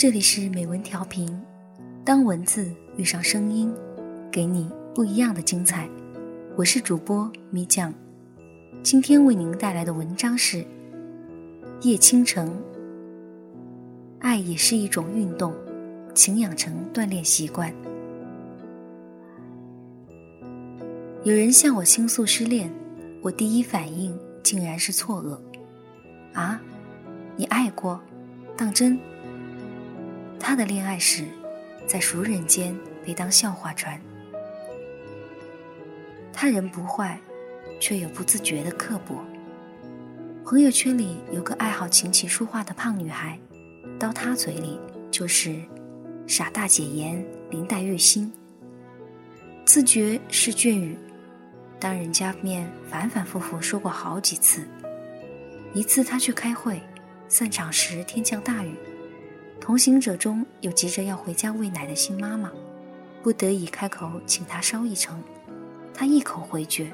这里是美文调频，当文字遇上声音，给你不一样的精彩。我是主播米酱，今天为您带来的文章是《叶倾城》。爱也是一种运动，请养成锻炼习惯。有人向我倾诉失恋，我第一反应竟然是错愕。啊，你爱过？当真？他的恋爱史在熟人间被当笑话传。他人不坏，却有不自觉的刻薄。朋友圈里有个爱好琴棋书画的胖女孩。到他嘴里就是傻大姐言，林黛玉心。自觉是隽语，当人家面反反复复说过好几次。一次他去开会，散场时天降大雨，同行者中有急着要回家喂奶的新妈妈，不得已开口请他捎一程，他一口回绝，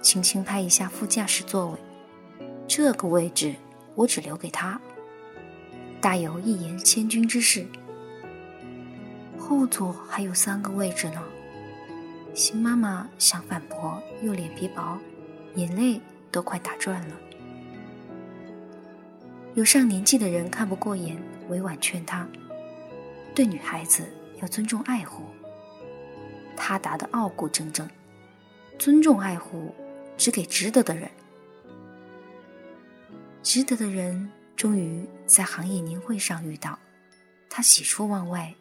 轻轻拍一下副驾驶座位，这个位置我只留给他。大有一言千钧之势。后座还有三个位置呢。新妈妈想反驳，又脸皮薄，眼泪都快打转了。有上年纪的人看不过眼，委婉劝他：对女孩子要尊重爱护。他答得傲骨铮铮：尊重爱护，只给值得的人。值得的人。终于在行业年会上遇到，他喜出望外，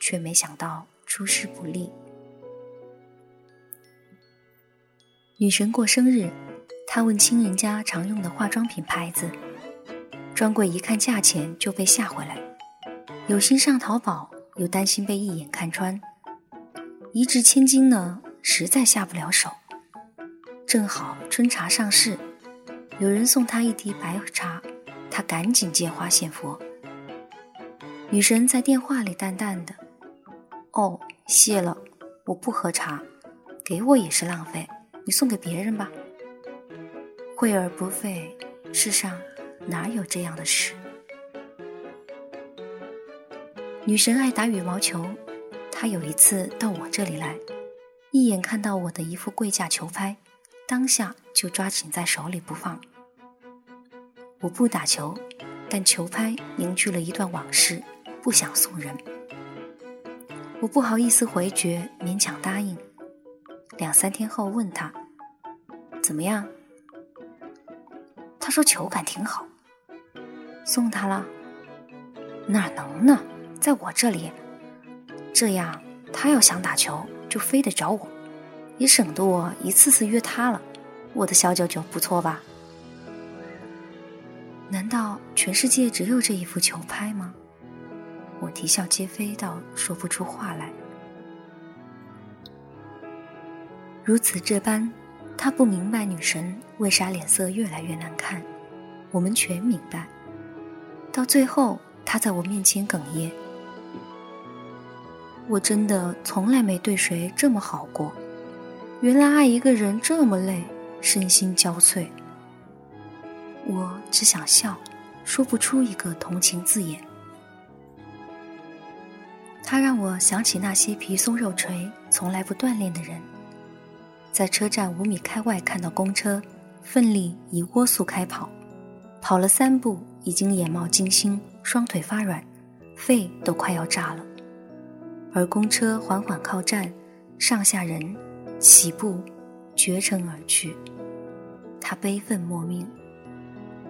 却没想到出师不利。女神过生日，他问亲人家常用的化妆品牌子，专柜一看价钱就被吓回来，有心上淘宝，又担心被一眼看穿，一掷千金呢，实在下不了手。正好春茶上市，有人送他一滴白茶。他赶紧借花献佛。女神在电话里淡淡的：“哦，谢了，我不喝茶，给我也是浪费，你送给别人吧。”惠而不费，世上哪有这样的事？女神爱打羽毛球，她有一次到我这里来，一眼看到我的一副贵价球拍，当下就抓紧在手里不放。我不打球，但球拍凝聚了一段往事，不想送人。我不好意思回绝，勉强答应。两三天后问他怎么样，他说球感挺好，送他了。哪能呢，在我这里，这样他要想打球就非得找我，也省得我一次次约他了。我的小九九不错吧？难道全世界只有这一副球拍吗？我啼笑皆非到说不出话来。如此这般，他不明白女神为啥脸色越来越难看，我们全明白。到最后，他在我面前哽咽：“我真的从来没对谁这么好过，原来爱一个人这么累，身心交瘁。”我只想笑，说不出一个同情字眼。他让我想起那些皮松肉垂、从来不锻炼的人，在车站五米开外看到公车，奋力以蜗速开跑，跑了三步已经眼冒金星，双腿发软，肺都快要炸了。而公车缓缓靠站，上下人起步绝尘而去，他悲愤莫名。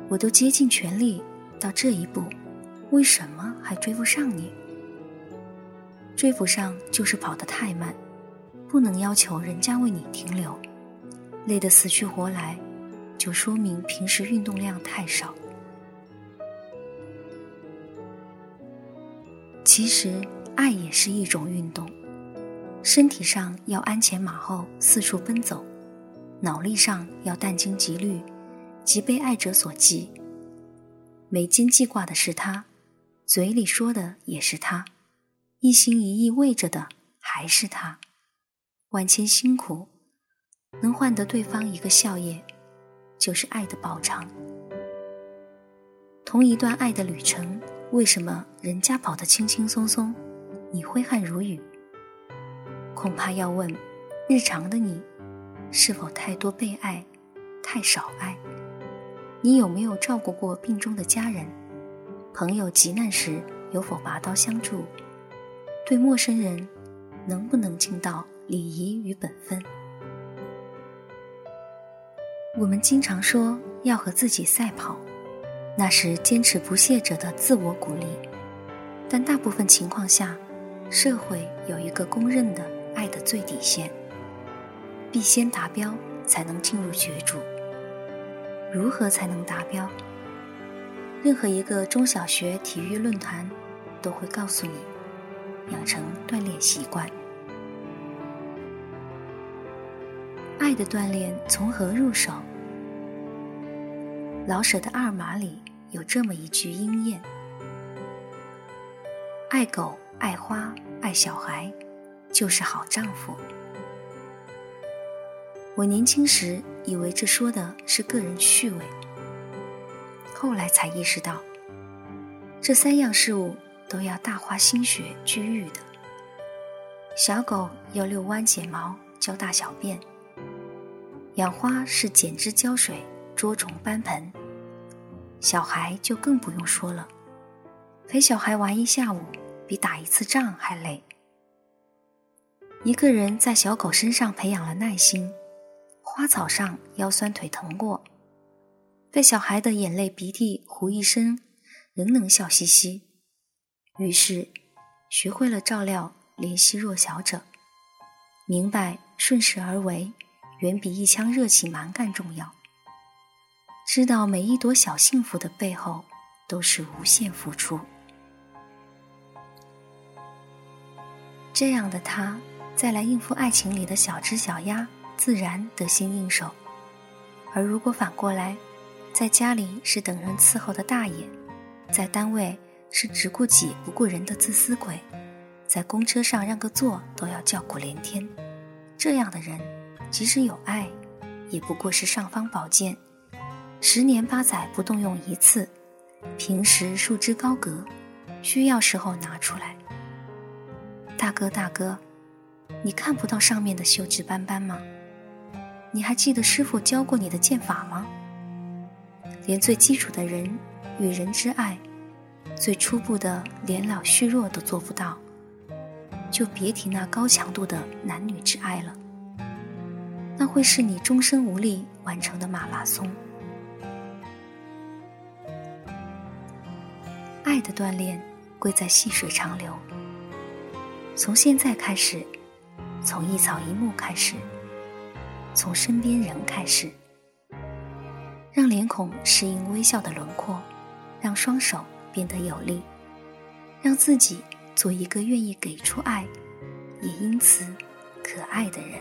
我都竭尽全力到这一步，为什么还追不上你？追不上就是跑得太慢，不能要求人家为你停留。累得死去活来，就说明平时运动量太少。其实爱也是一种运动，身体上要鞍前马后四处奔走，脑力上要殚精竭虑。即被爱者所及，眉间记挂的是他，嘴里说的也是他，一心一意为着的还是他。万千辛苦，能换得对方一个笑靥，就是爱的报偿。同一段爱的旅程，为什么人家跑得轻轻松松，你挥汗如雨？恐怕要问，日常的你，是否太多被爱，太少爱？你有没有照顾过病中的家人？朋友急难时有否拔刀相助？对陌生人，能不能尽到礼仪与本分？我们经常说要和自己赛跑，那是坚持不懈者的自我鼓励。但大部分情况下，社会有一个公认的爱的最底线，必先达标才能进入角逐。如何才能达标？任何一个中小学体育论坛都会告诉你：养成锻炼习惯。爱的锻炼从何入手？老舍的《二马》里有这么一句应验：“爱狗、爱花、爱小孩，就是好丈夫。”我年轻时以为这说的是个人趣味，后来才意识到，这三样事物都要大花心血去育的。小狗要遛弯剪毛、教大小便。养花是剪枝浇水、捉虫搬盆，小孩就更不用说了，陪小孩玩一下午，比打一次仗还累。一个人在小狗身上培养了耐心，花草上腰酸腿疼过，被小孩的眼泪鼻涕糊一身，仍能笑嘻嘻。于是，学会了照料怜惜弱小者，明白顺势而为。远比一腔热情蛮干重要。知道每一朵小幸福的背后都是无限付出。这样的他，再来应付爱情里的小枝小鸭，自然得心应手。而如果反过来，在家里是等人伺候的大爷，在单位是只顾己不顾人的自私鬼，在公车上让个座都要叫苦连天，这样的人。即使有爱，也不过是尚方宝剑，十年八载不动用一次，平时束之高阁，需要时候拿出来。大哥大哥，你看不到上面的锈迹斑斑吗？你还记得师傅教过你的剑法吗？连最基础的人与人之爱，最初步的年老虚弱都做不到，就别提那高强度的男女之爱了。那会是你终生无力完成的马拉松。的锻炼贵在细水长流。从现在开始，从一草一木开始，从身边人开始，让脸孔适应微笑的轮廓，让双手变得有力，让自己做一个愿意给出爱，也因此可爱的人。